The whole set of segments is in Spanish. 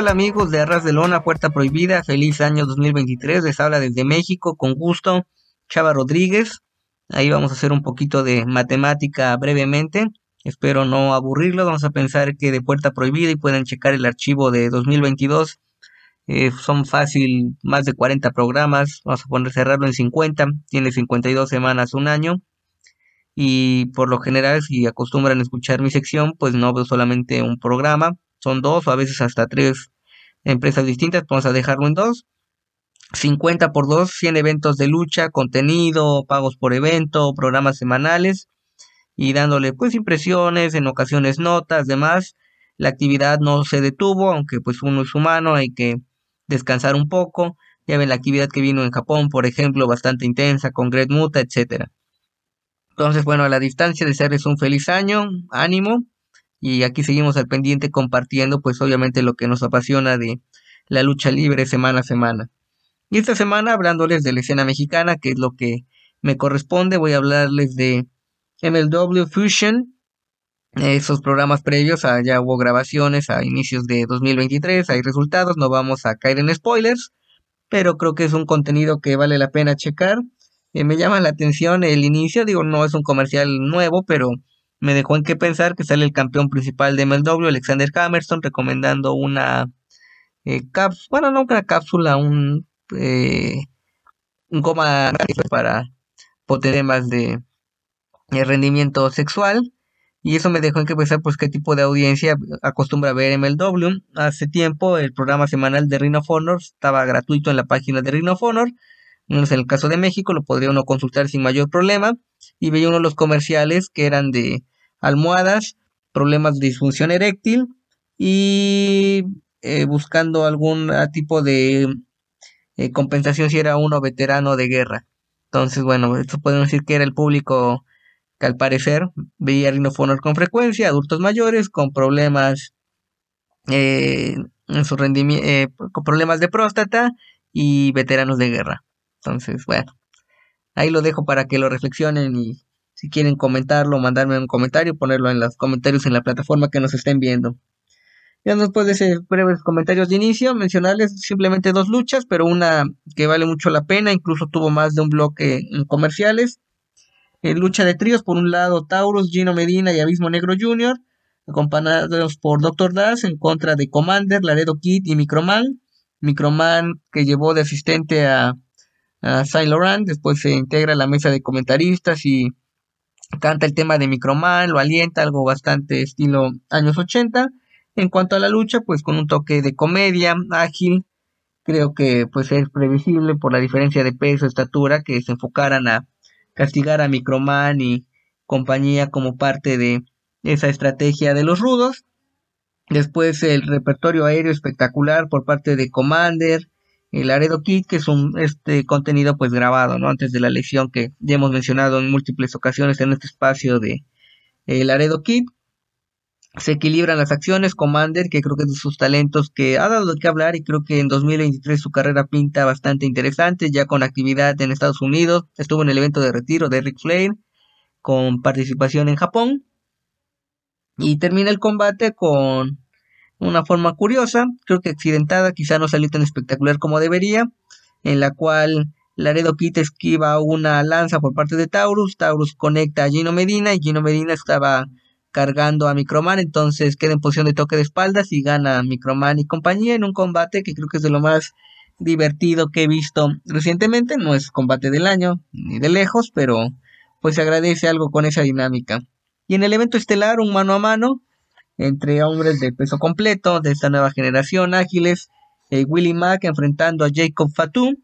tal amigos de Arras de Lona, Puerta Prohibida? Feliz año 2023. Les habla desde México con gusto Chava Rodríguez. Ahí vamos a hacer un poquito de matemática brevemente. Espero no aburrirlo. Vamos a pensar que de Puerta Prohibida y pueden checar el archivo de 2022. Eh, son fácil más de 40 programas. Vamos a poner cerrarlo en 50. Tiene 52 semanas, un año. Y por lo general, si acostumbran a escuchar mi sección, pues no veo solamente un programa. Son dos o a veces hasta tres empresas distintas. Vamos a dejarlo en dos. 50 por 2, 100 eventos de lucha, contenido, pagos por evento, programas semanales y dándole pues impresiones, en ocasiones notas, demás. La actividad no se detuvo, aunque pues uno es humano, hay que descansar un poco. Ya ven la actividad que vino en Japón, por ejemplo, bastante intensa con Great Muta, etcétera. Entonces, bueno, a la distancia, desearles un feliz año, ánimo, y aquí seguimos al pendiente compartiendo, pues obviamente lo que nos apasiona de la lucha libre semana a semana. Y esta semana hablándoles de la escena mexicana, que es lo que me corresponde, voy a hablarles de MLW Fusion, esos programas previos, ah, ya hubo grabaciones a inicios de 2023, hay resultados, no vamos a caer en spoilers, pero creo que es un contenido que vale la pena checar. Eh, me llama la atención el inicio, digo, no es un comercial nuevo, pero me dejó en qué pensar que sale el campeón principal de MLW, Alexander Hammerstone, recomendando una eh, cápsula, bueno, no una cápsula, un eh, goma para temas de, de, rendimiento sexual. Y eso me dejó en que pensar pues qué tipo de audiencia acostumbra ver MLW. Hace tiempo el programa semanal de Ring of Honor estaba gratuito en la página de Ring of Honor. En el caso de México lo podría uno consultar sin mayor problema. Y veía uno de los comerciales que eran de almohadas, problemas de disfunción eréctil y eh, buscando algún tipo de eh, compensación si era uno veterano de guerra. Entonces, bueno, esto podemos decir que era el público que al parecer veía rinofonor con frecuencia, adultos mayores con problemas eh, en su rendimiento, con problemas de próstata y veteranos de guerra. Entonces, bueno, ahí lo dejo para que lo reflexionen y si quieren comentarlo, mandarme un comentario, ponerlo en los comentarios en la plataforma que nos estén viendo. Ya después de ese breves comentarios de inicio, mencionarles simplemente dos luchas, pero una que vale mucho la pena, incluso tuvo más de un bloque en comerciales. En lucha de tríos, por un lado Taurus, Gino Medina y Abismo Negro Jr., acompañados por Doctor Das en contra de Commander, Laredo Kid y Microman. Microman que llevó de asistente a, a Saint Laurent, después se integra a la mesa de comentaristas y canta el tema de Microman, lo alienta, algo bastante estilo años 80. En cuanto a la lucha, pues con un toque de comedia, ágil, creo que pues es previsible por la diferencia de peso, estatura, que se enfocaran a castigar a Microman y compañía como parte de esa estrategia de los rudos. Después el repertorio aéreo espectacular por parte de Commander, el Aredo Kit, que es un este contenido pues grabado, ¿no? Antes de la lección que ya hemos mencionado en múltiples ocasiones en este espacio de el Aredo Kit se equilibran las acciones. Commander, que creo que es de sus talentos que ha dado de qué hablar y creo que en 2023 su carrera pinta bastante interesante, ya con actividad en Estados Unidos. Estuvo en el evento de retiro de Rick Flair con participación en Japón. Y termina el combate con una forma curiosa, creo que accidentada, quizá no salió tan espectacular como debería, en la cual Laredo Kit esquiva una lanza por parte de Taurus, Taurus conecta a Gino Medina y Gino Medina estaba cargando a Microman, entonces queda en posición de toque de espaldas y gana Microman y compañía en un combate que creo que es de lo más divertido que he visto recientemente, no es combate del año ni de lejos, pero pues se agradece algo con esa dinámica. Y en el evento estelar, un mano a mano entre hombres de peso completo de esta nueva generación ágiles, eh, Willie Mack enfrentando a Jacob Fatou.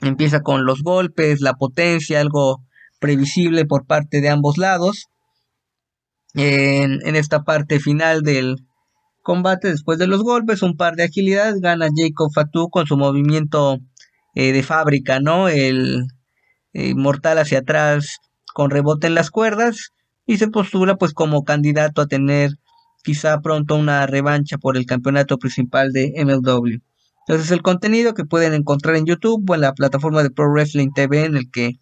Empieza con los golpes, la potencia, algo previsible por parte de ambos lados en, esta parte final del combate después de los golpes, un par de agilidad, gana Jacob Fatou con su movimiento eh, de fábrica, ¿no? El eh, mortal hacia atrás con rebote en las cuerdas y se postula pues como candidato a tener quizá pronto una revancha por el campeonato principal de MLW. Entonces el contenido que pueden encontrar en YouTube o en la plataforma de Pro Wrestling TV en el que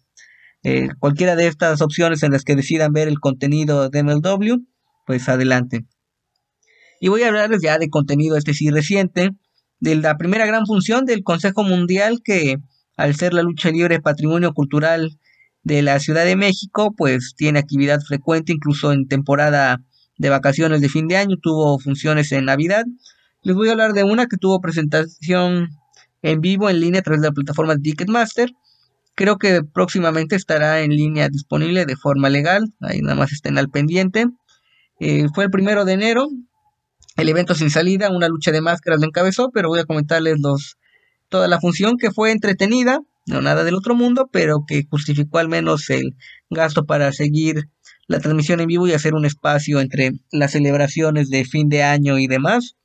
eh, cualquiera de estas opciones en las que decidan ver el contenido de MLW, pues adelante. Y voy a hablarles ya de contenido, este sí reciente, de la primera gran función del Consejo Mundial que al ser la lucha libre patrimonio cultural de la Ciudad de México, pues tiene actividad frecuente, incluso en temporada de vacaciones de fin de año, tuvo funciones en Navidad. Les voy a hablar de una que tuvo presentación en vivo en línea a través de la plataforma Ticketmaster. Creo que próximamente estará en línea disponible de forma legal, ahí nada más estén al pendiente. Eh, fue el primero de enero, el evento sin salida, una lucha de máscaras lo encabezó, pero voy a comentarles los, toda la función que fue entretenida, no nada del otro mundo, pero que justificó al menos el gasto para seguir la transmisión en vivo y hacer un espacio entre las celebraciones de fin de año y demás.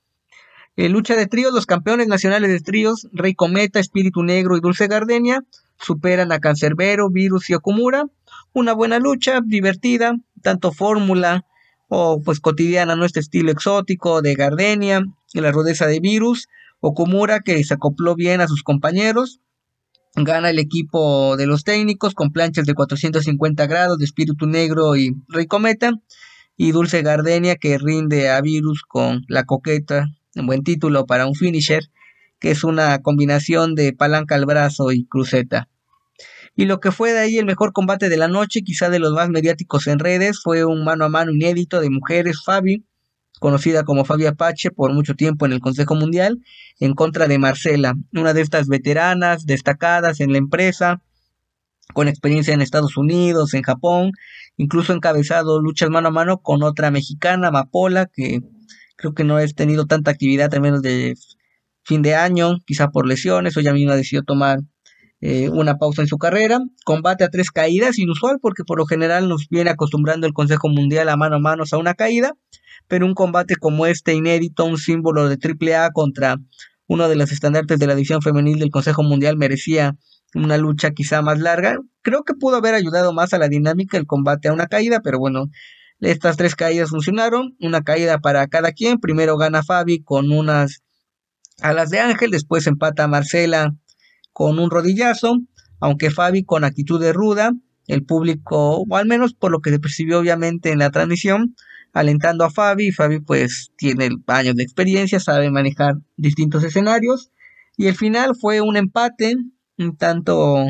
En lucha de tríos, los campeones nacionales de tríos, Rey Cometa, Espíritu Negro y Dulce Gardenia, superan a Cancerbero, Virus y Okumura. Una buena lucha, divertida, tanto fórmula o pues cotidiana, no este estilo exótico de Gardenia y la rudeza de Virus. Okumura que se acopló bien a sus compañeros. Gana el equipo de los técnicos con planchas de 450 grados de Espíritu Negro y Rey Cometa. Y Dulce Gardenia que rinde a Virus con la coqueta, un buen título para un finisher, que es una combinación de palanca al brazo y cruceta. Y lo que fue de ahí el mejor combate de la noche, quizá de los más mediáticos en redes, fue un mano a mano inédito de mujeres, Fabi, conocida como Fabi Apache por mucho tiempo en el Consejo Mundial, en contra de Marcela, una de estas veteranas destacadas en la empresa, con experiencia en Estados Unidos, en Japón, incluso encabezado luchas mano a mano con otra mexicana, Mapola, que creo que no ha tenido tanta actividad, al menos de fin de año, quizá por lesiones, o ya misma decidió tomar eh, una pausa en su carrera. Combate a tres caídas, inusual porque por lo general nos viene acostumbrando el Consejo Mundial a mano a mano a una caída, pero un combate como este inédito, un símbolo de AAA contra uno de los estandartes de la división femenil del Consejo Mundial merecía una lucha quizá más larga. Creo que pudo haber ayudado más a la dinámica el combate a una caída, pero bueno, estas tres caídas funcionaron. Una caída para cada quien. Primero gana Fabi con unas alas de ángel, después empata Marcela con un rodillazo, aunque Fabi con actitud de ruda, el público, o al menos por lo que se percibió obviamente en la transmisión, alentando a Fabi. Fabi pues tiene años de experiencia, sabe manejar distintos escenarios. Y el final fue un empate, un tanto,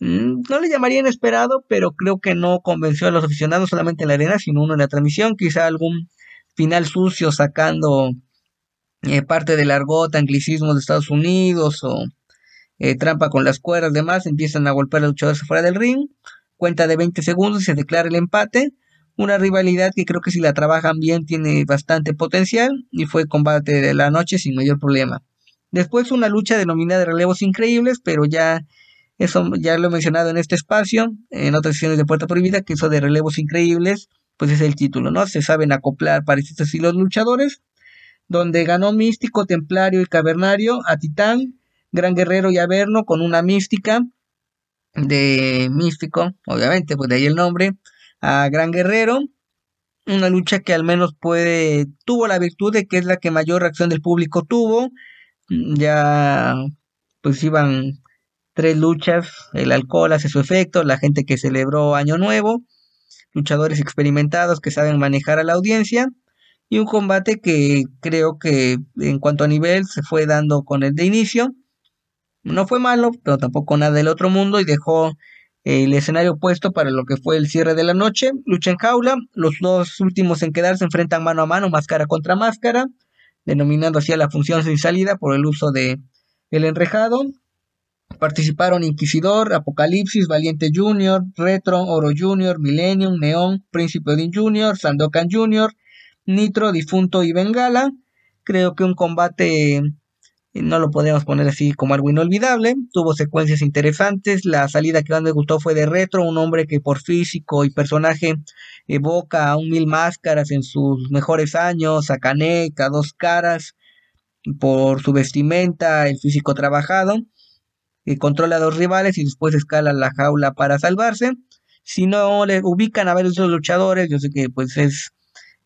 mm, no le llamaría inesperado, pero creo que no convenció a los aficionados solamente en la arena, sino uno en la transmisión. Quizá algún final sucio sacando eh, parte del argot, anglicismo de Estados Unidos o eh, trampa con las cuerdas, demás. Empiezan a golpear a luchadores fuera del ring. Cuenta de 20 segundos y se declara el empate una rivalidad que creo que si la trabajan bien tiene bastante potencial y fue combate de la noche sin mayor problema. Después una lucha denominada de relevos increíbles, pero ya eso ya lo he mencionado en este espacio, en otras sesiones de Puerta Prohibida, que eso de relevos increíbles, pues es el título, ¿no? Se saben acoplar para estos estilos luchadores, donde ganó Místico, Templario y Cavernario a Titán, Gran Guerrero y Averno con una mística de Místico, obviamente, pues de ahí el nombre, a Gran Guerrero. Una lucha que al menos puede, tuvo la virtud de que es la que mayor reacción del público tuvo. Ya pues iban tres luchas, el alcohol hace su efecto, la gente que celebró Año Nuevo, luchadores experimentados que saben manejar a la audiencia y un combate que creo que en cuanto a nivel se fue dando con el de inicio. No fue malo, pero tampoco nada del otro mundo y dejó el escenario opuesto para lo que fue el cierre de la noche. Lucha en jaula, los dos últimos en quedar se enfrentan mano a mano, máscara contra máscara, denominando así a la función sin salida por el uso de el enrejado. Participaron Inquisidor, Apocalipsis, Valiente Junior, Retro, Oro Junior, Millennium, Neon, Príncipe Odin Junior, Sandokan Junior, Nitro, Difunto y Bengala. Creo que un combate no lo podemos poner así como algo inolvidable. Tuvo secuencias interesantes. La salida que más me gustó fue de Retro, un hombre que por físico y personaje evoca a un mil máscaras en sus mejores años, a Caneca, dos caras, por su vestimenta, el físico trabajado. Controla a dos rivales y después escala la jaula para salvarse. Si no le ubican a varios luchadores, yo sé que pues es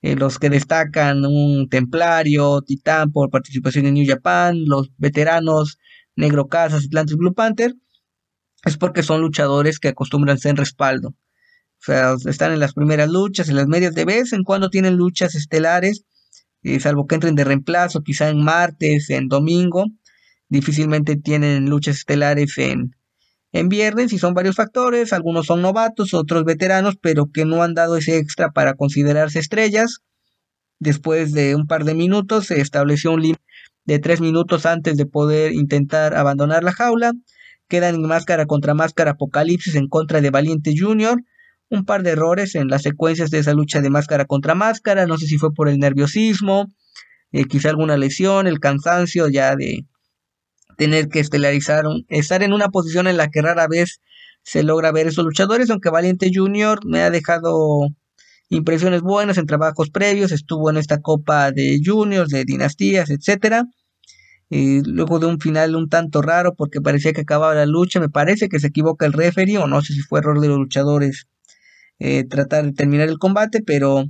eh, los que destacan un Templario, Titán por participación en New Japan, los veteranos Negro Casas, Atlantis Blue Panther, es porque son luchadores que acostumbran ser respaldo. O sea, están en las primeras luchas, en las medias de vez en cuando tienen luchas estelares, eh, salvo que entren de reemplazo, quizá en martes, en domingo, difícilmente tienen luchas estelares en, en viernes y son varios factores, algunos son novatos, otros veteranos, pero que no han dado ese extra para considerarse estrellas. Después de un par de minutos se estableció un límite de tres minutos antes de poder intentar abandonar la jaula. Quedan en máscara contra máscara Apocalipsis en contra de Valiente Jr. Un par de errores en las secuencias de esa lucha de máscara contra máscara. No sé si fue por el nerviosismo, eh, quizá alguna lesión, el cansancio ya de tener que estelarizar, estar en una posición en la que rara vez se logra ver esos luchadores, aunque Valiente Jr. me ha dejado impresiones buenas en trabajos previos, estuvo en esta copa de juniors, de dinastías, etcétera. Y luego de un final un tanto raro porque parecía que acababa la lucha, me parece que se equivoca el referee o no sé si fue error de los luchadores eh, tratar de terminar el combate, pero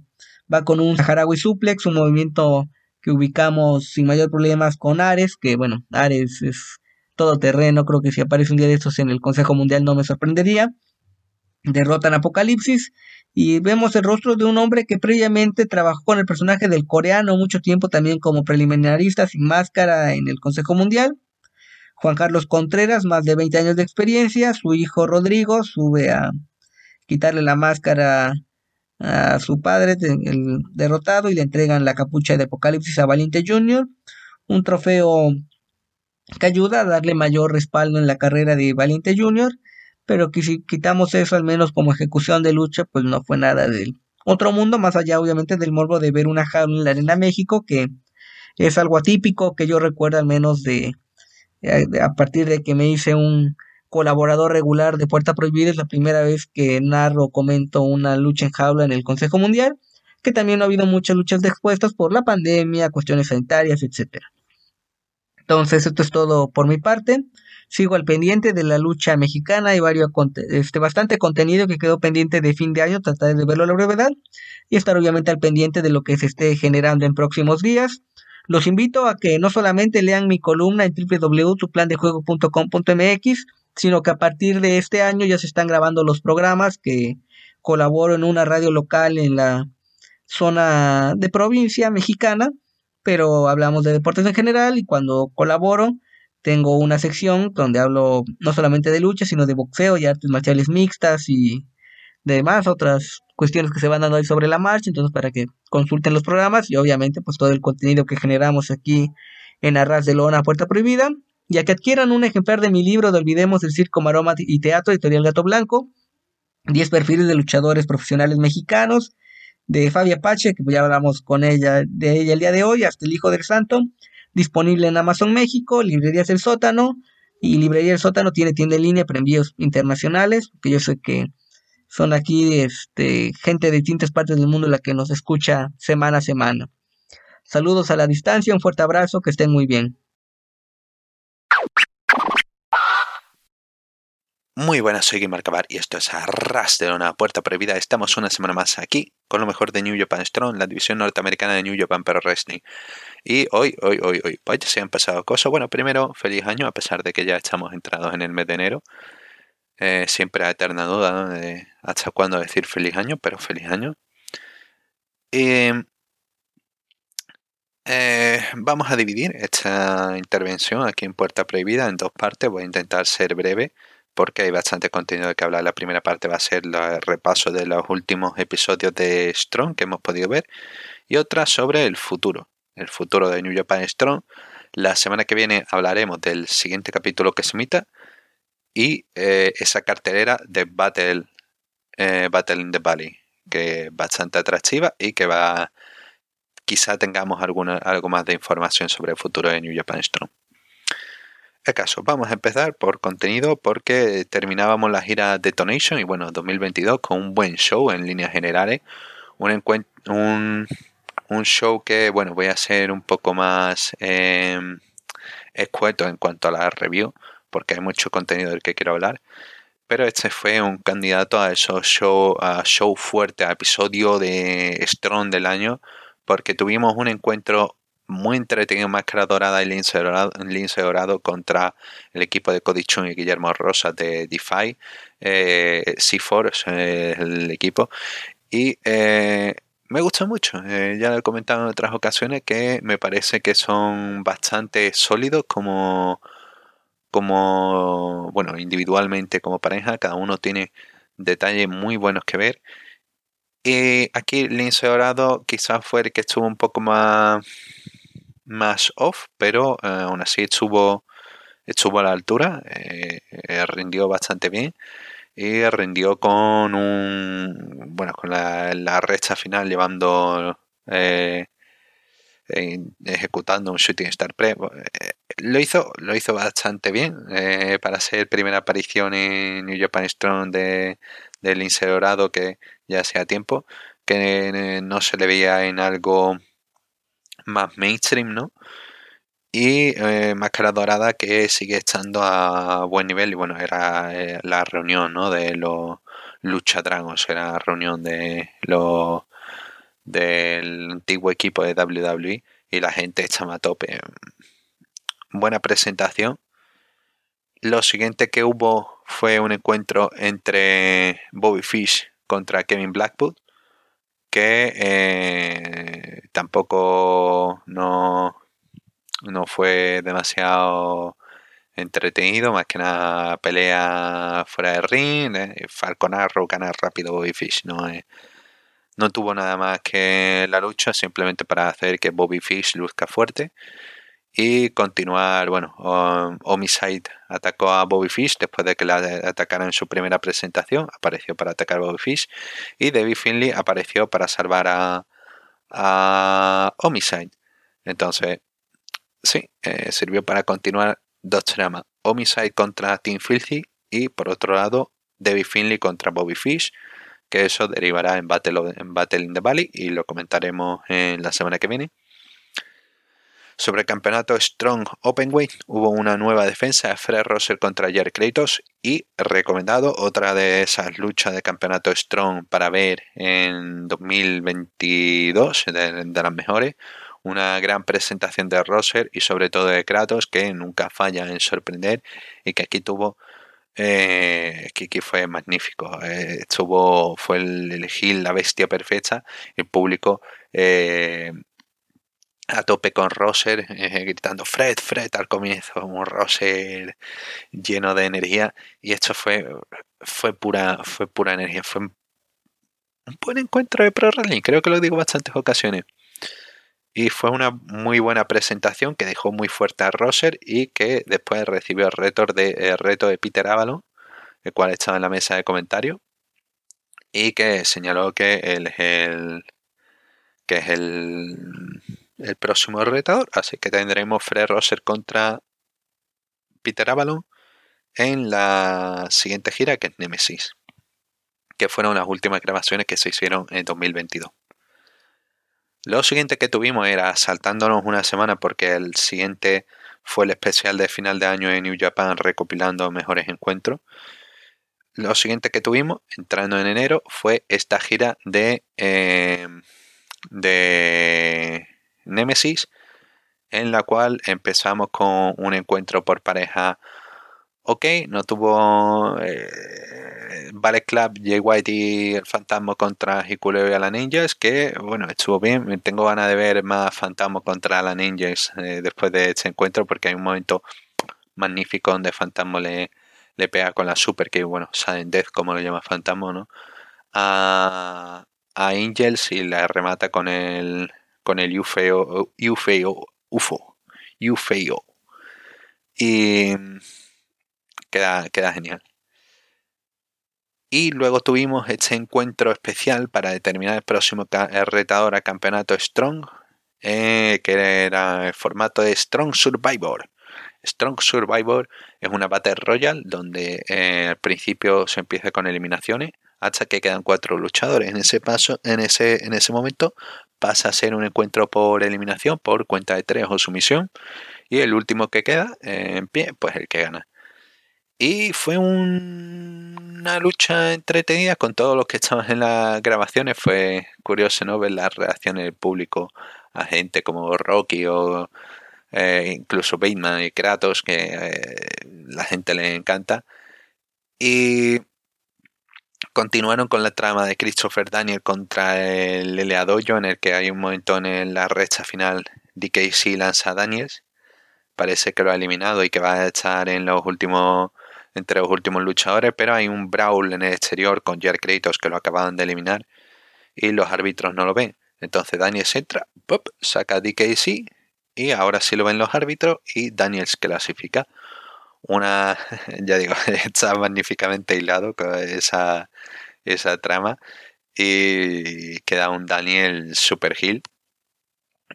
va con un Saharaui suplex, un movimiento que ubicamos sin mayor problemas con Ares, que bueno, Ares es todo terreno, creo que si aparece un día de estos en el Consejo Mundial no me sorprendería. Derrotan Apocalipsis y vemos el rostro de un hombre que previamente trabajó con el personaje del coreano mucho tiempo también como preliminarista sin máscara en el Consejo Mundial. Juan Carlos Contreras, más de 20 años de experiencia, su hijo Rodrigo sube a quitarle la máscara a su padre, el derrotado, y le entregan la capucha de Apocalipsis a Valiente Jr., un trofeo que ayuda a darle mayor respaldo en la carrera de Valiente Jr., pero que si quitamos eso al menos como ejecución de lucha, pues no fue nada del otro mundo, más allá obviamente del morbo de ver una jaula en la Arena México, que es algo atípico que yo recuerdo al menos de, de a partir de que me hice un colaborador regular de Puerta Prohibida, es la primera vez que narro o comento una lucha en jaula en el Consejo Mundial, que también ha habido muchas luchas expuestas por la pandemia, cuestiones sanitarias, etc. Entonces, esto es todo por mi parte. Sigo al pendiente de la lucha mexicana, hay varios, este, bastante contenido que quedó pendiente de fin de año, trataré de verlo a la brevedad y estar obviamente al pendiente de lo que se esté generando en próximos días. Los invito a que no solamente lean mi columna en www.tuplandejuego.com.mx, sino que a partir de este año ya se están grabando los programas que colaboro en una radio local en la zona de provincia mexicana, pero hablamos de deportes en general y cuando colaboro tengo una sección donde hablo no solamente de lucha, sino de boxeo y artes marciales mixtas y demás otras cuestiones que se van dando ahí sobre la marcha, entonces para que consulten los programas y obviamente pues todo el contenido que generamos aquí en Arras de Lona Puerta Prohibida ya que adquieran un ejemplar de mi libro de Olvidemos el Circo, Maroma y Teatro, editorial Gato Blanco, 10 perfiles de luchadores profesionales mexicanos, de Fabia Pache, que ya hablamos con ella, de ella el día de hoy, hasta el Hijo del Santo, disponible en Amazon México, Librerías El Sótano, y Librería El Sótano tiene tienda en línea para envíos internacionales, que yo sé que son aquí este, gente de distintas partes del mundo la que nos escucha semana a semana. Saludos a la distancia, un fuerte abrazo, que estén muy bien. Muy buenas, soy Guimar Cabar y esto es Arras de una puerta prohibida. Estamos una semana más aquí con lo mejor de New Japan Strong, la división norteamericana de New Japan Pro Wrestling. Y hoy, hoy, hoy, hoy, pues ya se han pasado cosas. Bueno, primero, feliz año, a pesar de que ya estamos entrados en el mes de enero. Eh, siempre hay eterna duda de hasta cuándo decir feliz año, pero feliz año. Y eh, vamos a dividir esta intervención aquí en Puerta Prohibida en dos partes. Voy a intentar ser breve porque hay bastante contenido de que hablar. La primera parte va a ser el repaso de los últimos episodios de Strong que hemos podido ver y otra sobre el futuro, el futuro de New Japan Strong. La semana que viene hablaremos del siguiente capítulo que se emita y eh, esa cartelera de Battle, eh, Battle in the Valley, que es bastante atractiva y que va quizá tengamos alguna, algo más de información sobre el futuro de New Japan Strong caso, vamos a empezar por contenido porque terminábamos la gira Detonation y bueno, 2022 con un buen show en líneas generales. Un, show que, bueno, voy a ser un poco más eh, escueto en cuanto a la review porque hay mucho contenido del que quiero hablar. Pero este fue un candidato a esos show, show fuerte, a episodio de Strong del año, porque tuvimos un encuentro muy entretenido Máscara Dorada y Lince Dorado, contra el equipo de Cody y Guillermo Rosa de DeFi. Eh, C4 es el equipo. Y eh, me gusta mucho. Eh, ya lo he comentado en otras ocasiones que me parece que son bastante sólidos como, como, bueno, individualmente como pareja. Cada uno tiene detalles muy buenos que ver. Y aquí Lince Dorado quizás fue el que estuvo un poco más, más off, pero eh, aún así estuvo, estuvo a la altura, eh, rindió bastante bien y rindió con un bueno con la, la recha final llevando eh, ejecutando un shooting star pre eh, lo hizo lo hizo bastante bien eh, para ser primera aparición en New Japan Strong de del Lince Dorado que ya hacía tiempo que no se le veía en algo más mainstream no y eh, Máscara Dorada que sigue estando a buen nivel y bueno, era eh, la reunión ¿no? de los Lucha Dragons, era la reunión de los del antiguo equipo de WWE y la gente estaba a tope. Buena presentación. Lo siguiente que hubo fue un encuentro entre Bobby Fish contra Kevin Blackwood que eh, tampoco no no fue demasiado entretenido, más que nada pelea fuera de ring, eh, Falcon Arrow ganar rápido Bobby Fish, no, eh, no tuvo nada más que la lucha, simplemente para hacer que Bobby Fish luzca fuerte y continuar, bueno, Homicide atacó a Bobby Fish después de que la atacara en su primera presentación, apareció para atacar a Bobby Fish y David Finley apareció para salvar a, Homicide. Entonces, Sí, eh, sirvió para continuar dos tramas. Homicide contra Team Filthy y por otro lado David Finley contra Bobby Fish, que eso derivará en Battle, in the Valley y lo comentaremos en la semana que viene. Sobre el campeonato Strong Openweight hubo una nueva defensa de Fred Rosser contra Jerry Kratos y recomendado otra de esas luchas de campeonato Strong para ver en 2022 de las mejores una gran presentación de Rosser y sobre todo de Kratos que nunca falla en sorprender y que aquí tuvo eh, que, fue magnífico eh, estuvo fue el elegir la bestia perfecta el público eh, a tope con Rosser gritando Fred Fred al comienzo un Rosser lleno de energía y esto fue fue pura fue pura energía fue un buen encuentro de Pro Wrestling creo que lo digo bastantes ocasiones y fue una muy buena presentación que dejó muy fuerte a Rosser y que después recibió el reto de, reto de Peter Avalon, el cual estaba en la mesa de comentarios y que señaló que él es el que es el, el próximo retador, así que tendremos Fred Rosser contra Peter Avalon en la siguiente gira que es Nemesis, que fueron las últimas grabaciones que se hicieron en 2022. Lo siguiente que tuvimos era saltándonos una semana porque el siguiente fue el especial de final de año en New Japan recopilando mejores encuentros. Lo siguiente que tuvimos, entrando en enero, fue esta gira de, eh, de Nemesis, en la cual empezamos con un encuentro por pareja ok, no tuvo eh, Ballet Club, Jay White y el Fantasma contra Hikuleo y Alan Angels, que bueno, estuvo bien. Tengo ganas de ver más Fantasma contra Alan Angels eh, después de este encuentro, porque hay un momento magnífico donde Fantasma le, le pega con la Super, que bueno, Sudden Death, como lo llama Fantasma, ¿no? A, a Angels y la remata con el con el UFO, UFO, UFO, UFO. Y queda, queda genial. Y luego tuvimos este encuentro especial para determinar el próximo retador a campeonato Strong, eh, que era el formato de Strong Survivor. Strong Survivor es una Battle Royale donde eh, al principio se empieza con eliminaciones hasta que quedan cuatro luchadores. En ese paso, en ese, en ese momento pasa a ser un encuentro por eliminación, por cuenta de tres o sumisión. Y el último que queda eh, en pie, pues el que gana. Y fue una lucha entretenida con todos los que estaban en las grabaciones. Fue curioso ¿no? ver las reacciones del público a gente como Rocky o eh, incluso Bateman y Kratos, que eh, la gente le encanta. Y continuaron con la trama de Christopher Daniel contra el Lea Dojo, en el que hay un momento en la recha final DKC lanza a Daniels. Parece que lo ha eliminado y que va a estar en los últimos entre los últimos luchadores, pero hay un brawl en el exterior con Jared Kratos que lo acaban de eliminar y los árbitros no lo ven. Entonces Daniels entra, pop, saca a DKC y ahora sí lo ven los árbitros y Daniels clasifica. Una, ya digo, está magníficamente hilado con esa, esa trama y queda un Daniel super heel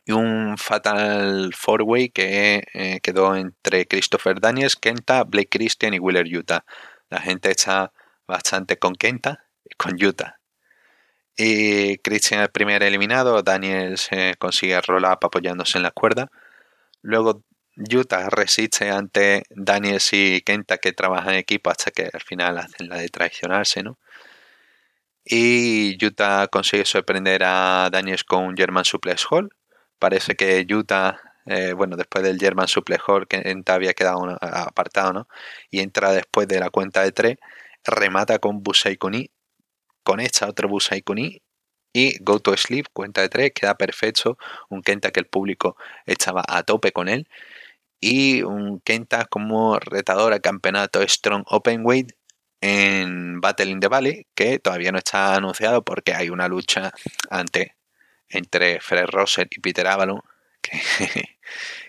y un Fatal Four Way que eh, quedó entre Christopher Daniels, Kenta, Blake Christian y Wheeler Utah. La gente está bastante con Kenta y con Utah. Y Christian el primer eliminado, Daniels consigue roll up apoyándose en la cuerda. Luego Utah resiste ante Daniels y Kenta que trabajan en equipo hasta que al final hacen la de traicionarse, ¿no? Y Utah consigue sorprender a Daniels con un German Suplex Hall parece que Utah, eh, bueno, después del German Suplejor, que había quedado apartado, ¿no? Y entra después de la cuenta de tres, remata con Busai Kuni, esta otro Busai Kuni y Go to Sleep, cuenta de tres, queda perfecto. Un Kenta que el público estaba a tope con él. Y un Kenta como retador al campeonato Strong Openweight en Battle in the Valley, que todavía no está anunciado porque hay una lucha ante entre Fred Rosser y Peter Avalon que,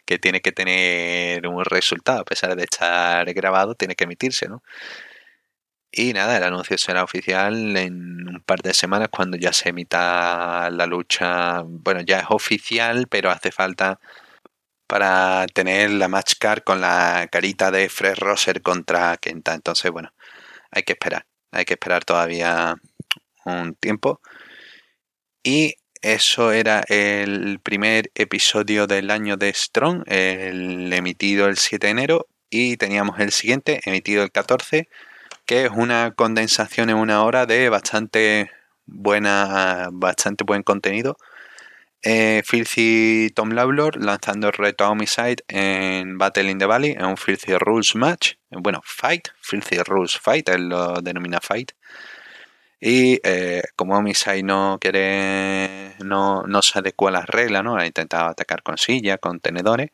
que, tiene que tener un resultado, a pesar de estar grabado, tiene que emitirse, ¿no? Y nada, el anuncio será oficial en un par de semanas cuando ya se emita la lucha. Bueno, ya es oficial, pero hace falta para tener la match card con la carita de Fred Rosser contra Kenta. Entonces, bueno, hay que esperar. Hay que esperar todavía un tiempo. Y eso era el primer episodio del año de Strong, el emitido el 7 de enero, y teníamos el siguiente, emitido el 14, que es una condensación en una hora de bastante buena, bastante buen contenido. Eh, Filthy Tom Lawlor lanzando el reto a Homicide en Battle in the Valley, en un Filthy Rules match. Bueno, Fight, Filthy Rules Fight, él lo denomina Fight. Y eh, como Misai no quiere, no, no se adecua a las reglas, ¿no? Ha intentado atacar con silla, con tenedores.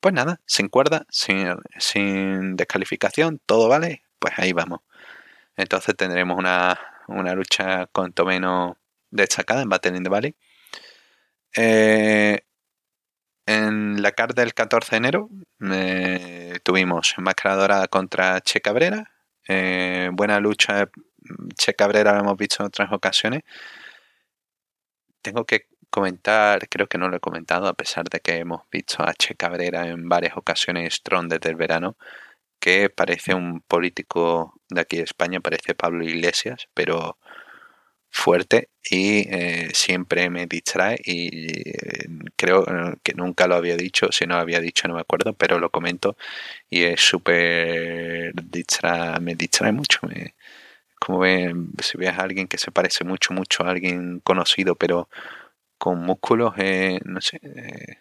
Pues nada, sin cuerda, sin, sin descalificación, todo vale, pues ahí vamos. Entonces tendremos una, una lucha cuanto menos destacada en Battle in the Valley. Eh, en la carta del 14 de enero eh, tuvimos Máscara Dorada contra Che Cabrera. buena lucha Che Cabrera lo hemos visto en otras ocasiones. Tengo que comentar, creo que no lo he comentado, a pesar de que hemos visto a Che Cabrera en varias ocasiones strong desde el verano, que parece un político de aquí de España, parece Pablo Iglesias, pero fuerte y eh, siempre me distrae y eh, creo eh, que nunca lo había dicho, si no lo había dicho no me acuerdo, pero lo comento y es súper me distrae mucho, me, como ven, si ves a alguien que se parece mucho, mucho a alguien conocido, pero con músculos, eh, no sé, eh,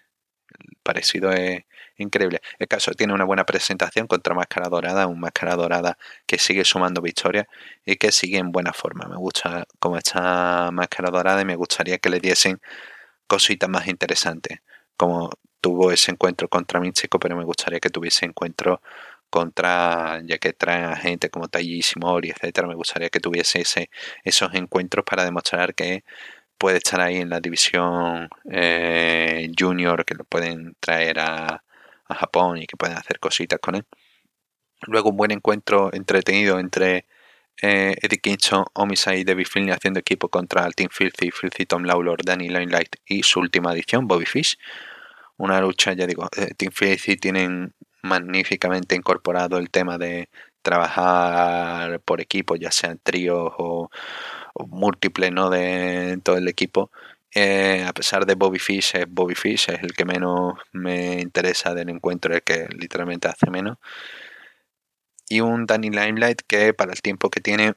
el parecido es increíble. El caso tiene una buena presentación contra Máscara Dorada, un Máscara Dorada que sigue sumando victorias y que sigue en buena forma. Me gusta cómo está Máscara Dorada y me gustaría que le diesen cositas más interesantes, como tuvo ese encuentro contra Minchico, pero me gustaría que tuviese encuentro contra, ya que traen a gente como Taiji Shimori, etcétera, me gustaría que tuviese ese, esos encuentros para demostrar que puede estar ahí en la división eh, junior, que lo pueden traer a, Japón y que pueden hacer cositas con él. Luego un buen encuentro entretenido entre eh, Eddie Kingston, Homicide y Debbie Finley haciendo equipo contra el Team Filthy, Filthy Tom Lawlor, Danny Limelight y su última edición, Bobby Fish. Una lucha, ya digo, eh, Team Filthy tienen magníficamente incorporado el tema de trabajar por equipo, ya sean tríos o, múltiples ¿no? de todo el equipo. Eh, a pesar de Bobby Fish, es Bobby Fish, es el que menos me interesa del encuentro, el que literalmente hace menos. Y un Danny Limelight que para el tiempo que tiene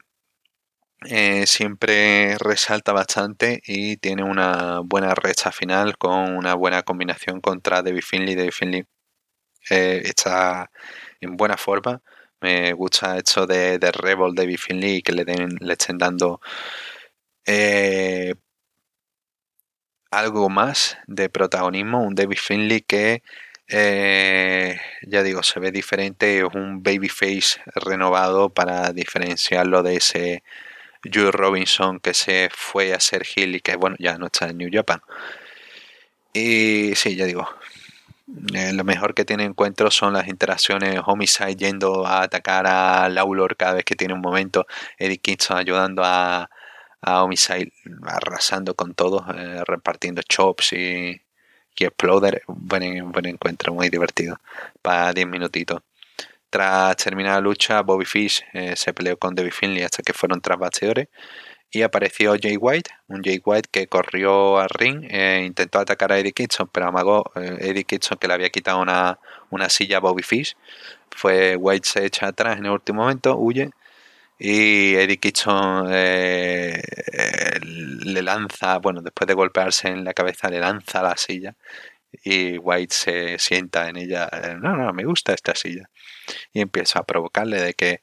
eh, siempre resalta bastante y tiene una buena recha final con una buena combinación contra David Finley. David Finley eh, está en buena forma. Me gusta esto de, de Rebel David Finley y que le, den, le estén dando eh, algo más de protagonismo. Un David Finley que, eh, ya digo, se ve diferente. Es un babyface renovado para diferenciarlo de ese Joe Robinson que se fue a ser Hill y que, bueno, ya no está en New Japan. Y sí, ya digo, eh, lo mejor que tiene encuentro son las interacciones Homicide yendo a atacar a Laulor cada vez que tiene un momento, Eddie Kingston ayudando a, a Homicide arrasando con todos, eh, repartiendo chops y, y exploder. Buen, buen encuentro, muy divertido, para 10 minutitos. Tras terminar la lucha, Bobby Fish eh, se peleó con David Finley hasta que fueron tras bastidores y apareció Jay White, un Jay White que corrió al ring, e intentó atacar a Eddie Kitson, pero amagó eh, Eddie Kitson que le había quitado una, una silla a Bobby Fish. Fue White se echa atrás en el último momento, huye y Eddie Kitson eh, le lanza, bueno, después de golpearse en la cabeza, le lanza la silla y White se sienta en ella. No, no, me gusta esta silla. Y empieza a provocarle de que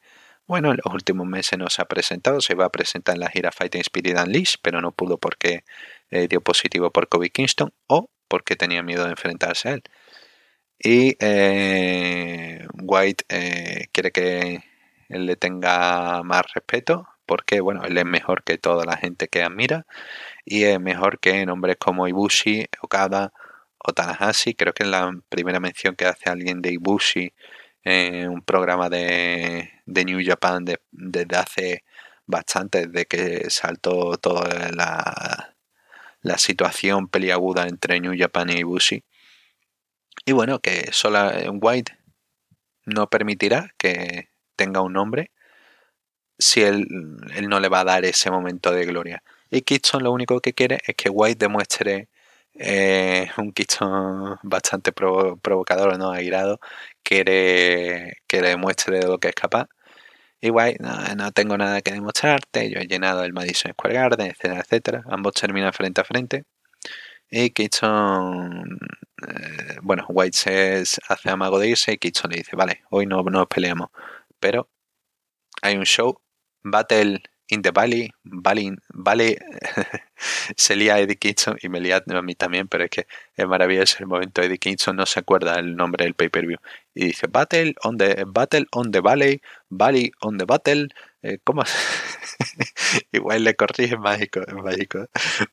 bueno, en los últimos meses no se ha presentado, se iba a presentar en la gira Fighting Spirit Unleashed, pero no pudo porque eh, dio positivo por Kobe Kingston o porque tenía miedo de enfrentarse a él. Y eh, White eh, quiere que él le tenga más respeto porque, bueno, él es mejor que toda la gente que admira y es mejor que nombres como Ibushi, Okada o Tanahashi. Creo que es la primera mención que hace alguien de Ibushi en un programa de, de New Japan desde hace bastante, desde que saltó toda la, la situación peliaguda entre New Japan y Ibushi. Y bueno, que solo White no permitirá que tenga un nombre si él, él, no le va a dar ese momento de gloria. Y Kitson lo único que quiere es que White demuestre eh, un Kitson bastante provocador, no airado, quiere que le demuestre de lo que es capaz. Igual, no, no, tengo nada que demostrarte, yo he llenado el Madison Square Garden, etcétera, etcétera. Ambos terminan frente a frente. Y Kitson, eh, bueno, White se hace amago de irse y Kitson le dice, vale, hoy no nos peleamos, pero hay un show, Battle in the Valley, Valley, Valley se lía Eddie Kingston y me lía a mí también, pero es que es maravilloso el momento. Eddie Kingston no se acuerda el nombre del pay-per-view y dice Battle on the Battle on the Valley, Valley on the Battle. Eh, ¿Cómo? Igual le corrige mágico, mágico.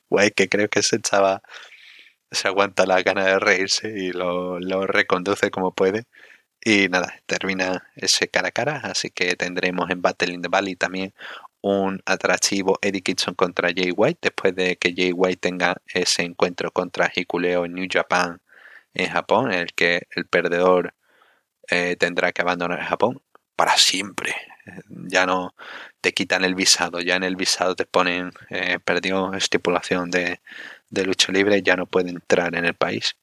Guay, que creo que se echaba, se aguanta la gana de reírse y lo, lo reconduce como puede. Y nada, termina ese cara a cara, así que tendremos en Battle in the Valley también un atractivo Eddie Kitson contra Jay White después de que Jay White tenga ese encuentro contra Hikuleo en New Japan en Japón, en el que el perdedor eh, tendrá que abandonar Japón para siempre. Ya no te quitan el visado, ya en el visado te ponen, eh, perdió estipulación de, de, lucha libre, ya no puede entrar en el país.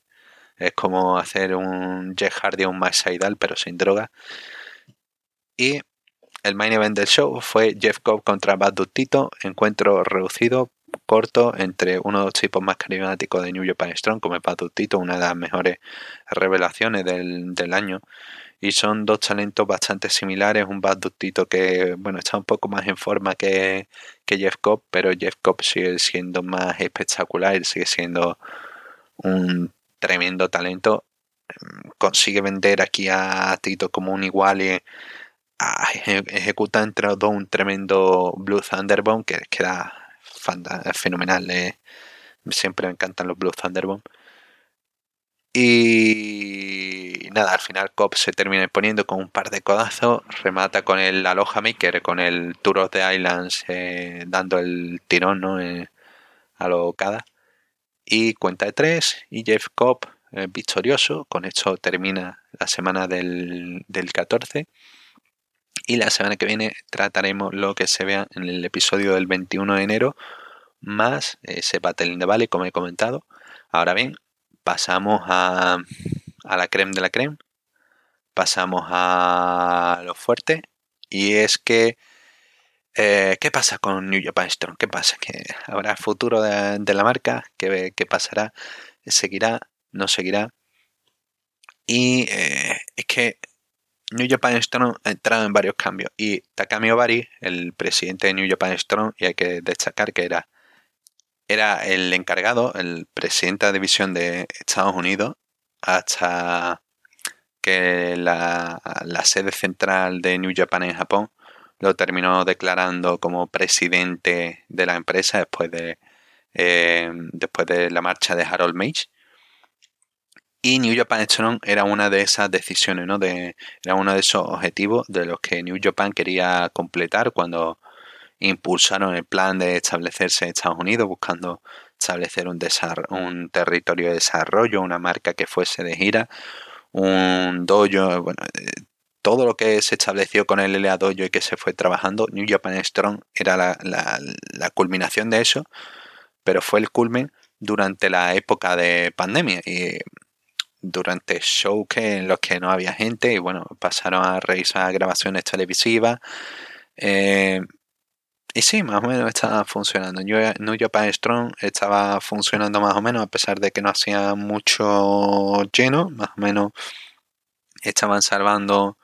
Es como hacer un Jeff Hardy o un Max pero sin droga. Y el main event del show fue Jeff Cobb contra Bad Tito, encuentro reducido, corto, entre uno de los tipos más carismáticos de New Japan como es Bad una de las mejores revelaciones del, año. Y son dos talentos bastante similares. Un Bad Tito que, bueno, está un poco más en forma que, que Jeff Cobb, pero Jeff Cobb sigue siendo más espectacular, sigue siendo un tremendo talento. Consigue vender aquí a Tito como un igual y Ah, ejecuta entre los dos un tremendo Blue Thunderbomb que queda fenomenal. Eh. Siempre me encantan los Blue Thunderbomb. Y nada, al final Cobb se termina poniendo con un par de codazos, remata con el Aloha Maker, con el Tour of the Islands, eh, dando el tirón ¿no? Eh, a lo cada. Y cuenta de tres, y Jeff Cobb victorioso. Con esto termina la semana del, del 14. Y la semana que viene trataremos lo que se vea en el episodio del 21 de enero, más ese Battle in the Valley, como he comentado. Ahora bien, pasamos a, a la creme de la creme. Pasamos a lo fuerte. Y es que eh, ¿Qué pasa con New Japan Strong? ¿Qué pasa? ¿Que habrá futuro de, la marca? ¿Qué, ¿Qué, pasará? ¿Seguirá? ¿No seguirá? Y eh, es que New Japan Strong ha entrado en varios cambios y Takami Obari, el presidente de New Japan Strong, y hay que destacar que era, era el encargado, el presidente de división de Estados Unidos, hasta que la, sede central de New Japan en Japón lo terminó declarando como presidente de la empresa después de, eh, después de la marcha de Harold Mage. Y New Japan Strong era una de esas decisiones, ¿no? De, era uno de esos objetivos de los que New Japan quería completar cuando impulsaron el plan de establecerse en Estados Unidos, buscando establecer un, un territorio de desarrollo, una marca que fuese de gira, un dojo, bueno, eh, todo lo que se estableció con el LA Dojo y que se fue trabajando, New Japan Strong era la, la culminación de eso, pero fue el culmen durante la época de pandemia y durante shows que, en los que no había gente y bueno, pasaron a realizar grabaciones televisivas. Eh, y sí, más o menos estaba funcionando. New Japan Strong estaba funcionando más o menos, a pesar de que no hacía mucho lleno, más o menos estaban salvando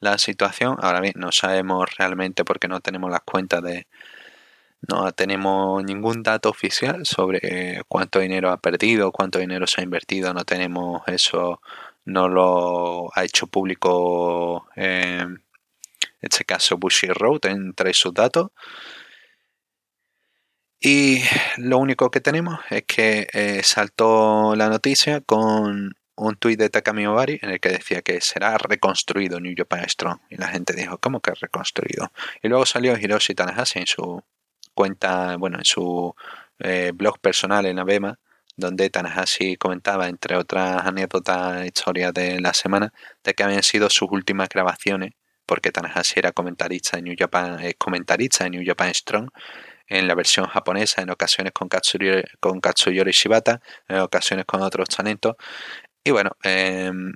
la situación. Ahora bien, no sabemos realmente porque no tenemos las cuentas de, no tenemos ningún dato oficial sobre cuánto dinero ha perdido, cuánto dinero se ha invertido. No tenemos eso, no lo ha hecho público en este caso Bushy Road entre sus datos. Y lo único que tenemos es que eh, saltó la noticia con un tuit de Takami Obari en el que decía que será reconstruido New Japan Strong. Y la gente dijo, ¿cómo que reconstruido? Y luego salió Hiroshi Tanahashi en su cuenta, bueno, en su eh, blog personal en Abema, donde Tanahashi comentaba, entre otras anécdotas, historias de la semana, de que habían sido sus últimas grabaciones, porque Tanahashi era comentarista en New Japan, eh, comentarista en New Japan Strong, en la versión japonesa, en ocasiones con Katsuyori, con Katsuyori Shibata, en ocasiones con otros talentos. Y bueno, em,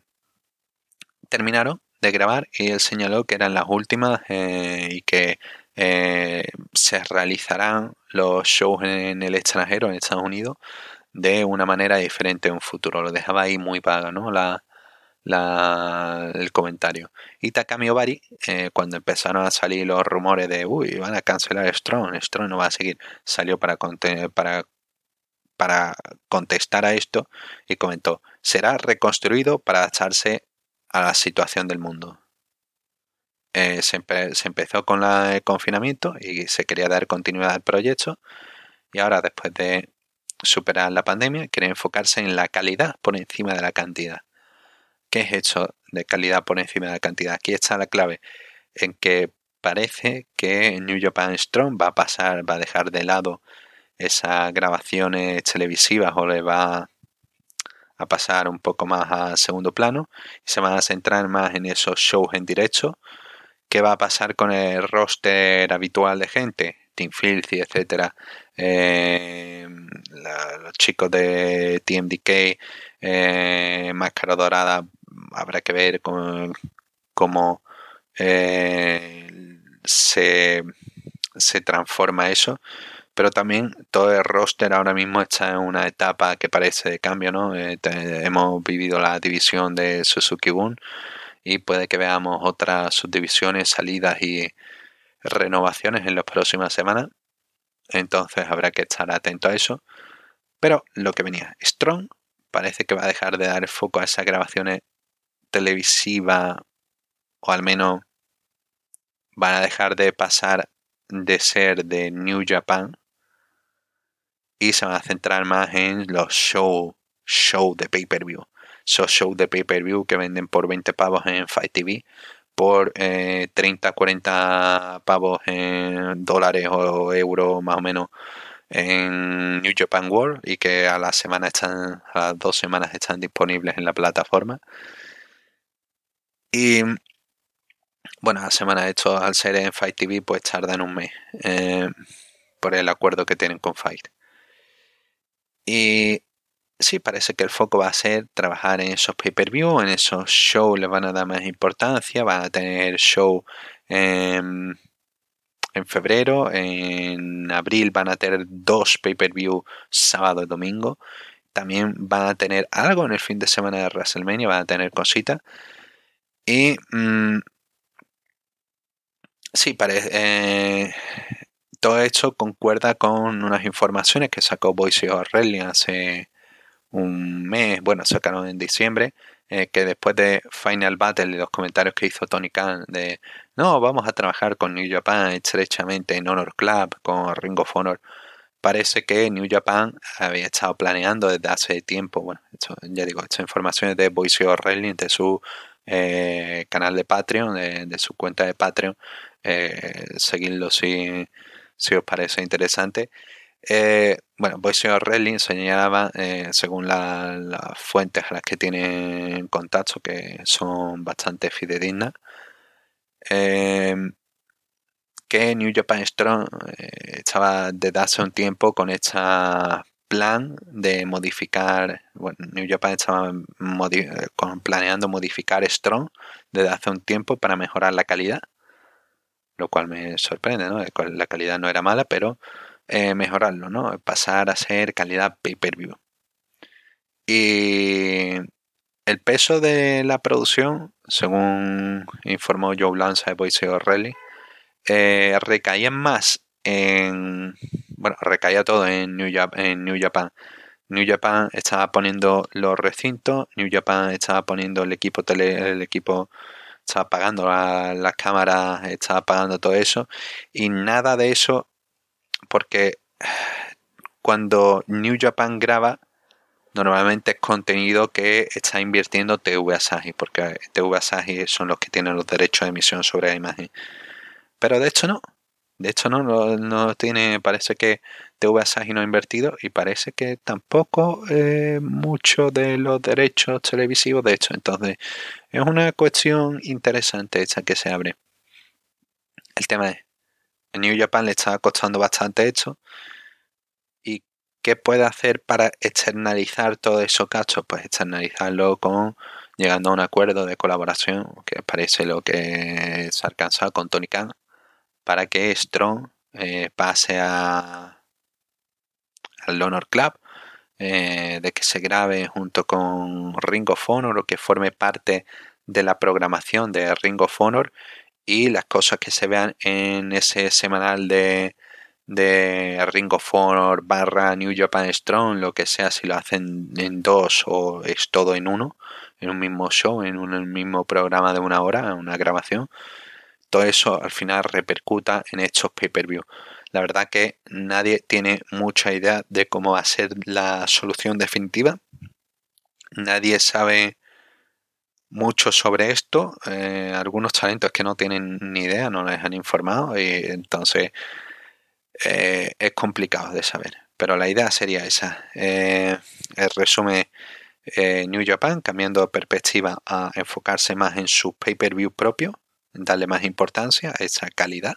terminaron de grabar y él señaló que eran las últimas eh, y que eh, se realizarán los shows en el extranjero, en Estados Unidos, de una manera diferente en un futuro. Lo dejaba ahí muy vaga, ¿no? La, el comentario. Y Takami Obari, eh, cuando empezaron a salir los rumores de, uy, van a cancelar Strong, Strong no va a seguir, salió para, para, para contestar a esto y comentó, será reconstruido para adaptarse a la situación del mundo. Eh, se, empezó con el confinamiento y se quería dar continuidad al proyecto y ahora después de superar la pandemia quiere enfocarse en la calidad por encima de la cantidad. ¿Qué es hecho de calidad por encima de la cantidad? Aquí está la clave en que parece que New Japan Strong va a pasar, va a dejar de lado esas grabaciones televisivas o le va a pasar un poco más a segundo plano y se van a centrar más en esos shows en directo qué va a pasar con el roster habitual de gente, Team Filthy, etcétera, eh, los chicos de TMDK, eh, Máscara Dorada, habrá que ver cómo eh, se, se transforma eso pero también todo el roster ahora mismo está en una etapa que parece de cambio, ¿no? hemos vivido la división de Suzuki Boon y puede que veamos otras subdivisiones, salidas y renovaciones en las próximas semanas. Entonces habrá que estar atento a eso. Pero lo que venía, Strong parece que va a dejar de dar foco a esas grabaciones televisivas o al menos van a dejar de pasar de ser de New Japan y se van a centrar más en los show, show de pay-per-view esos shows de pay-per-view que venden por 20 pavos en Fight TV, por 30, eh, 40 pavos en dólares o euros más o menos en New Japan World y que a la semana están, a las dos semanas están disponibles en la plataforma. Y bueno, la semana hecho al ser en Fight TV pues tardan un mes eh, por el acuerdo que tienen con Fight. Y sí, parece que el foco va a ser trabajar en esos pay-per-view, en esos shows les van a dar más importancia, van a tener show en, febrero, en abril van a tener dos pay-per-view sábado y domingo, también van a tener algo en el fin de semana de WrestleMania, van a tener cositas. Y mm, sí, parece, eh, todo esto concuerda con unas informaciones que sacó Boise O'Reilly hace un mes, bueno, sacaron en diciembre, eh, que después de Final Battle y los comentarios que hizo Tony Khan de no, vamos a trabajar con New Japan estrechamente en Honor Club, con Ring of Honor, parece que New Japan había estado planeando desde hace tiempo, bueno, ya digo, estas informaciones de Boise O'Reilly de su eh, canal de Patreon, de, su cuenta de Patreon, eh, seguidlo si, si os parece interesante. Eh, bueno, Boise O'Reilly señalaba, eh, según las fuentes a las que tienen contacto, que son bastante fidedignas, eh, que New Japan Strong eh, estaba desde hace un tiempo con este plan de modificar, bueno, New Japan estaba planeando modificar Strong desde hace un tiempo para mejorar la calidad, lo cual me sorprende, ¿no? La calidad no era mala, pero eh, mejorarlo, ¿no? Pasar a ser calidad pay-per-view. Y el peso de la producción, según informó Joe Lanza de Boise O'Reilly, eh, recaía más en. Bueno, recaía todo en New, en New Japan. New Japan estaba poniendo los recintos, New Japan estaba poniendo el equipo tele, el equipo estaba pagando las cámaras, estaba pagando todo eso y nada de eso porque cuando New Japan graba, normalmente es contenido que está invirtiendo TV Asahi, porque TV Asahi son los que tienen los derechos de emisión sobre la imagen. Pero de hecho no, de hecho no, no, tiene, parece que TV Asahi no ha invertido y parece que tampoco eh, mucho de los derechos televisivos, de hecho, entonces es una cuestión interesante esta que se abre. El tema es, New Japan le está costando bastante esto. ¿Y qué puede hacer para externalizar todo eso cacho? Pues externalizarlo con llegando a un acuerdo de colaboración, que parece lo que se ha alcanzado con Tony Khan, para que Strong eh, pase a al Honor Club, eh, de que se grabe junto con Ring of Honor o que forme parte de la programación de Ring of Honor y las cosas que se vean en ese semanal de, de Ring of barra New Japan Strong, lo que sea, si lo hacen en dos o es todo en uno, en un mismo show, en un mismo programa de una hora, una grabación, todo eso al final repercuta en estos pay-per-view. La verdad que nadie tiene mucha idea de cómo va a ser la solución definitiva. Nadie sabe mucho sobre esto. Eh, algunos talentos que no tienen ni idea, no les han informado y entonces eh, es complicado de saber. Pero la idea sería esa. Eh, el resumen New Japan cambiando perspectiva a enfocarse más en su pay-per-view propio, darle más importancia a esa calidad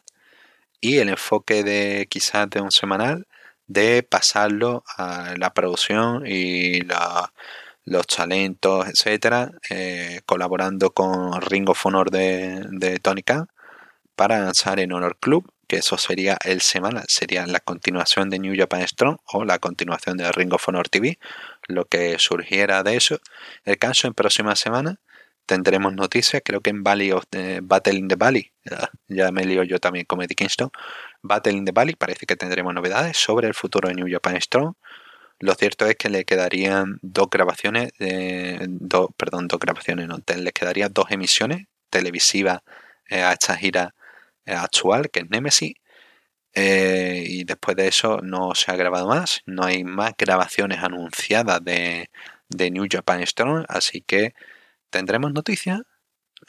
y el enfoque de quizás de un semanal de pasarlo a la producción y la los talentos, etcétera, eh, colaborando con Ring of Honor de, de Tony para lanzar en Honor Club, que eso sería el semanal, sería la continuación de New Japan Strong o la continuación de Ring of Honor TV, lo que surgiera de eso. El caso en próxima semana tendremos noticias, creo que en Valley of the, Battle in the Valley, ya me lío yo también con Eddie Kingston, Battle in the Valley, parece que tendremos novedades sobre el futuro de New Japan Strong lo cierto es que le quedarían dos grabaciones, dos, perdón, dos grabaciones, no, le quedarían dos emisiones televisivas eh, a esta gira eh, actual, que es Nemesis. Eh, y después de eso no se ha grabado más, no hay más grabaciones anunciadas de, de New Japan Strong, así que tendremos noticias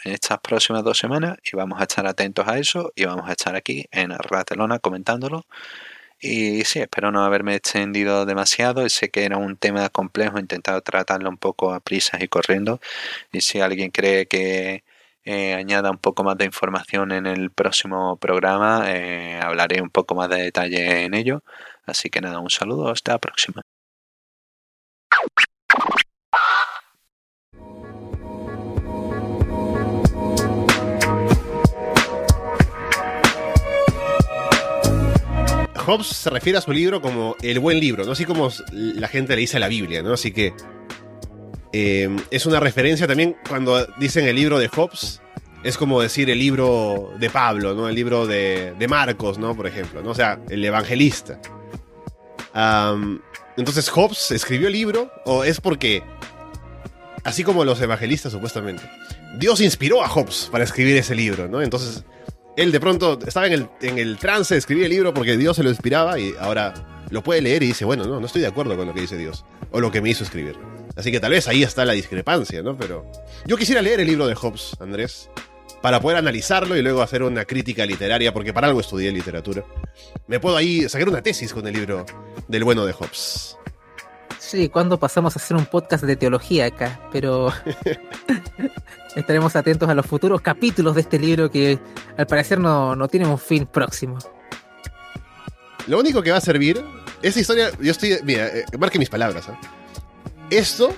en estas próximas dos semanas y vamos a estar atentos a eso y vamos a estar aquí en Ratelona comentándolo y sí, espero no haberme extendido demasiado. Sé que era un tema complejo, he intentado tratarlo un poco a prisas y corriendo. Y si alguien cree que eh, añada un poco más de información en el próximo programa, eh, hablaré un poco más de detalle en ello. Así que nada, un saludo, hasta la próxima. Hobbes se refiere a su libro como el buen libro, ¿no? Así como la gente le dice a la Biblia, ¿no? Así que Eh, es una referencia también cuando dicen el libro de Hobbes. Es como decir el libro de Pablo, ¿no? El libro de, Marcos, ¿no? Por ejemplo, ¿no? O sea, el evangelista. Entonces, Hobbes escribió el libro, o es porque, así como los evangelistas supuestamente, Dios inspiró a Hobbes para escribir ese libro, ¿no? Entonces, él de pronto estaba en el, en el trance de escribir el libro porque Dios se lo inspiraba y ahora lo puede leer y dice, bueno, no, no estoy de acuerdo con lo que dice Dios, o lo que me hizo escribir. Así que tal vez ahí está la discrepancia, ¿no? Pero yo quisiera leer el libro de Hobbes, Andrés, para poder analizarlo y luego hacer una crítica literaria, porque para algo estudié literatura. Me puedo ahí sacar una tesis con el libro del bueno de Hobbes. Sí, cuando pasamos a hacer un podcast de teología acá, pero estaremos atentos a los futuros capítulos de este libro que al parecer no, no tiene un fin próximo. Lo único que va a servir, esa historia, yo estoy, mira, eh, marque mis palabras, ¿ah? Esto,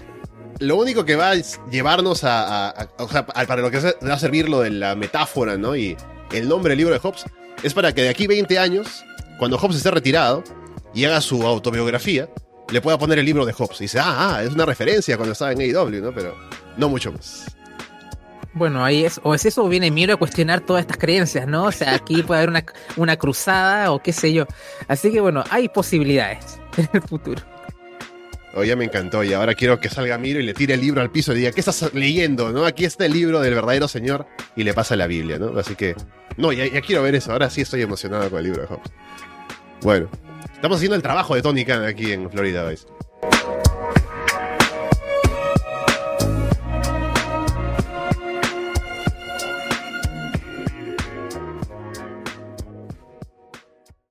lo único que va a llevarnos a, a- a- o sea, a- para lo que va a servir lo de la metáfora, ¿no? Y el nombre del libro de Hobbes, es para que de aquí 20 años, cuando Hobbes esté retirado y haga su autobiografía, le pueda poner el libro de Hobbes. Y dice, ah, ah, es una referencia cuando estaba en AEW, ¿no? Pero no mucho más. Bueno, ahí es, o es eso o viene Miro a cuestionar todas estas creencias, ¿no? O sea, aquí puede haber una, una cruzada o qué sé yo. Así que bueno, hay posibilidades en el futuro. Oh, ya me encantó y ahora quiero que salga Miro y le tire el libro al piso y diga, ¿qué estás leyendo? ¿No? Aquí está el libro del verdadero Señor y le pasa la Biblia, ¿no? Así que, no, ya, ya quiero ver eso, ahora sí estoy emocionado con el libro de Hobbes. Bueno, estamos haciendo el trabajo de Tony Khan aquí en Florida Vice.